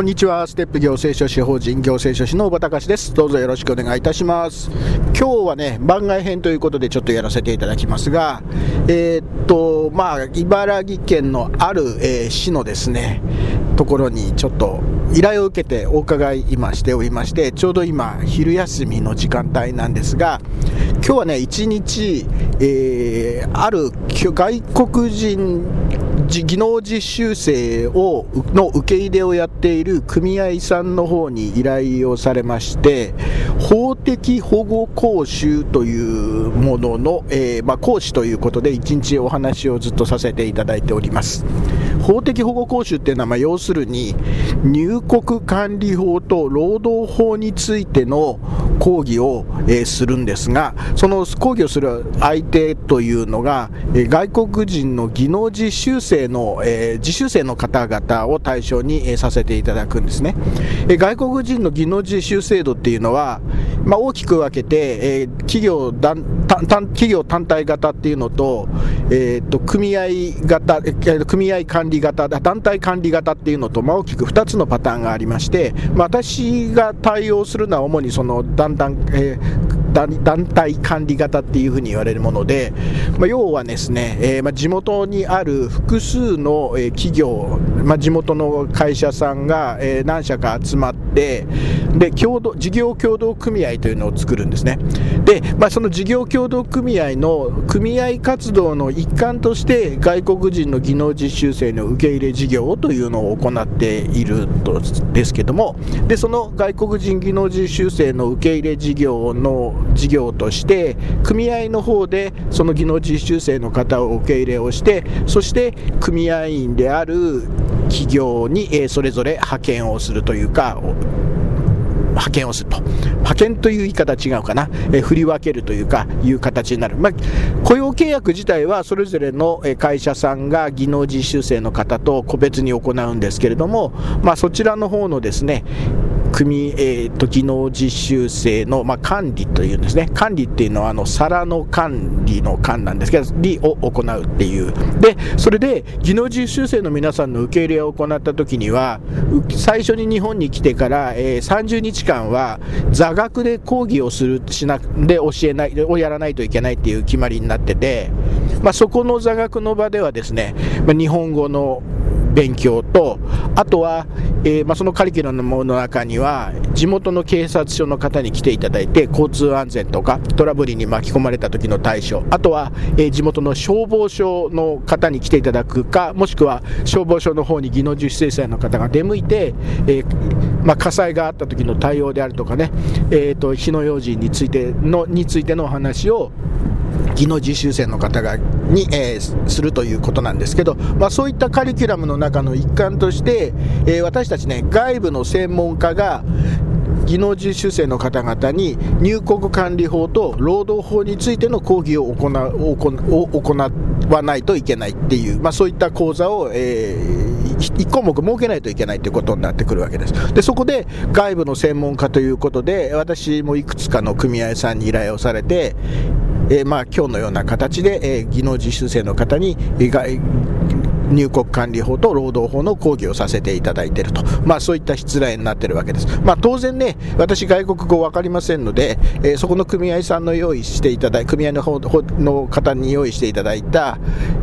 こんにちは。ステップ行政書士法人行政書士の小畑隆です。どうぞよろしくお願いいたします。今日はね番外編ということでちょっとやらせていただきますがえー、っとまあ茨城県のある、えー、市のですねところにちょっと依頼を受けてお伺い今しておりましてちょうど今昼休みの時間帯なんですが今日はね一日、えー、ある外国人技能実習生をの受け入れをやっている組合さんの方に依頼をされまして法的保護講習というものの、えー、まあ、講師ということで一日お話をずっとさせていただいております。法的保護講習っていうのは、まあ、要するに入国管理法と労働法についての講義を、えー、するんですがその講義をする相手というのが、えー、外国人の技能実習生の、えー、実習生の方々を対象に、えさせていただくんですね、え外国人の技能実習制度っていうのは、まあ、大きく分けて、え企業団企業単体型っていうのと,、えーと、組合型組合管理型団体管理型っていうのと、まあ、大きく2つのパターンがありまして、まあ、私が対応するのは主にその団体、えー、団体管理型っていうふうに言われるもので、まあ、要はですね、えー、まあ、地元にある複数の、え企業、まあ、地元の会社さんが、え何社か集まってで共同事業協同組合というのを作るんですね。で、まあ、その事業協同組合の組合活動の一環として外国人の技能実習生の受け入れ事業というのを行っているとですけどもでその外国人技能実習生の受け入れ事業の事業として組合の方でその技能実習生の方を受け入れをしてそして組合員である企業に、それぞれ派遣をするというか派遣をすると。派遣という言い方違うかな、え振り分けるというかいう形になる、まあ、雇用契約自体はそれぞれの会社さんが技能実習生の方と個別に行うんですけれども、まあ、そちらの方のですね組、えーと、技能実習生の、まあ、管理というんですね。管理っていうのはあの皿の管理の管なんですけど理を行うっていう。でそれで技能実習生の皆さんの受け入れを行った時には最初に日本に来てから、えー、30日間は座学で講義をするしなで教えないをやらないといけないっていう決まりになってて、まあ、そこの座学の場ではですね、まあ、日本語の勉強とあとは、えー、まあ、そのカリキュラムの中には地元の警察署の方に来ていただいて交通安全とかトラブルに巻き込まれた時の対処あとは、えー、地元の消防署の方に来ていただくかもしくは消防署の方に技能実習生の方が出向いて、えー、まあ、火災があった時の対応であるとかね、えーと、火の用心についてのについてのお話を技能実習生の方がに、えー、するということなんですけど、まあ、そういったカリキュラムの中の一環として、えー、私たちね外部の専門家が技能実習生の方々に入国管理法と労働法についての講義を行う行わないといけないっていう、まあ、そういった講座を、えー、1項目設けないといけないということになってくるわけです。でそこで外部の専門家ということで私もいくつかの組合さんに依頼をされてえー、まあ、今日のような形で、えー、技能実習生の方に、入国管理法と労働法の講義をさせていただいていると、まあ、そういった失礼になっているわけです、まあ、当然ね、私、外国語分かりませんので、えー、そこの組合さんの用意していただい組合の方の方に用意していただいた、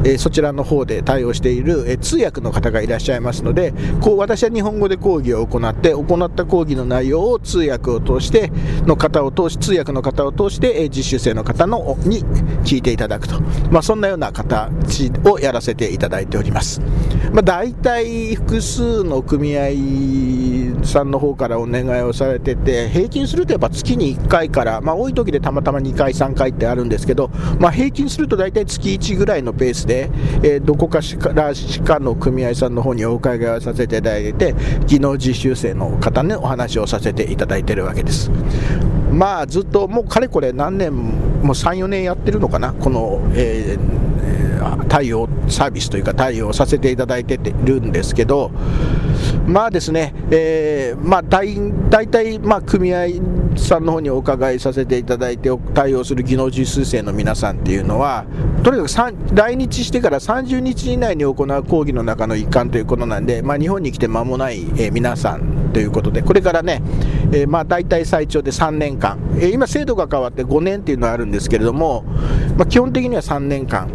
えそちらの方で対応している、え通訳の方がいらっしゃいますのでこう私は日本語で講義を行って行った講義の内容を通訳を通しての方を通し通訳の方を通して、え実習生の方のに聞いていただくと、まあ、そんなような形をやらせていただいております。まあ、大体複数の組合さんの方からお願いをされてて平均するとやっぱ月に1回から、まあ、多い時でたまたま2回3回ってあるんですけど、まあ、平均すると大体月1ぐらいのペースで、えー、どこかしらしかの組合さんの方にお伺いをさせていただいて技能実習生の方にお話をさせていただいてるわけです。まあずっともうかれこれ何年も34年やってるのかなこの、えー、対応サービスというか対応させていただいてるんですけどまあですね、えー、まあ大体まあ組合さんの方にお伺いさせていただいて対応する技能実習生の皆さんっていうのはとにかく来日してから30日以内に行う講義の中の一環ということなんで、まあ、日本に来て間もない、え、皆さんということでこれからね、えー、まあ大体最長で3年間、えー、今制度が変わって5年っていうのはあるんですけれども、まあ、基本的には3年間、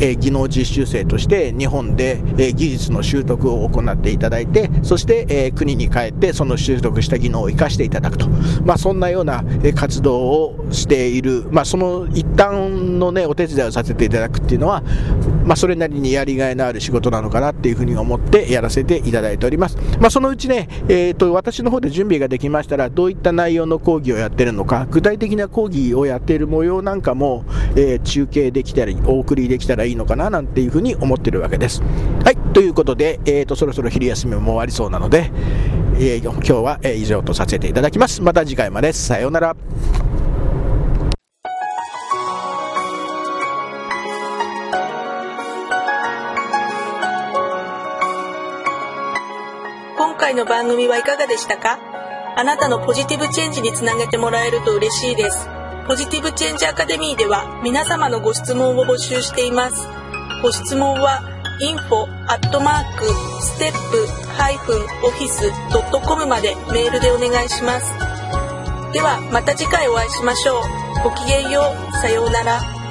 えー、技能実習生として日本で、え技術の習得を行っていただいてそして、え国に帰ってその習得した技能を生かしていただくと、まあ、そんなような活動をしている、まあ、その一端のねお手伝いをさせていただくっていうのは、まあ、それなりにやりがいのある仕事なのかなっていうふうに思ってやらせていただいております、まあ、そのうちね、えーと、私の方で準備ができましたらどういった内容の講義をやっているのか具体的な講義をやっている模様なんかも、えー、中継できたりお送りできたらいいのかななんていうふうに思っているわけです。はいということで、えーと、そろそろ昼休みも終わりそうなので、えー、今日は以上とさせていただきます。また次回まで。さようなら。今回の番組はいかがでしたか？あなたのポジティブチェンジにつなげてもらえると嬉しいです。ポジティブチェンジアカデミーでは皆様のご質問を募集しています。ご質問は info アットマークステップハイフン office dot com までメールでお願いします。ではまた次回お会いしましょう。ごきげんよう。さようなら。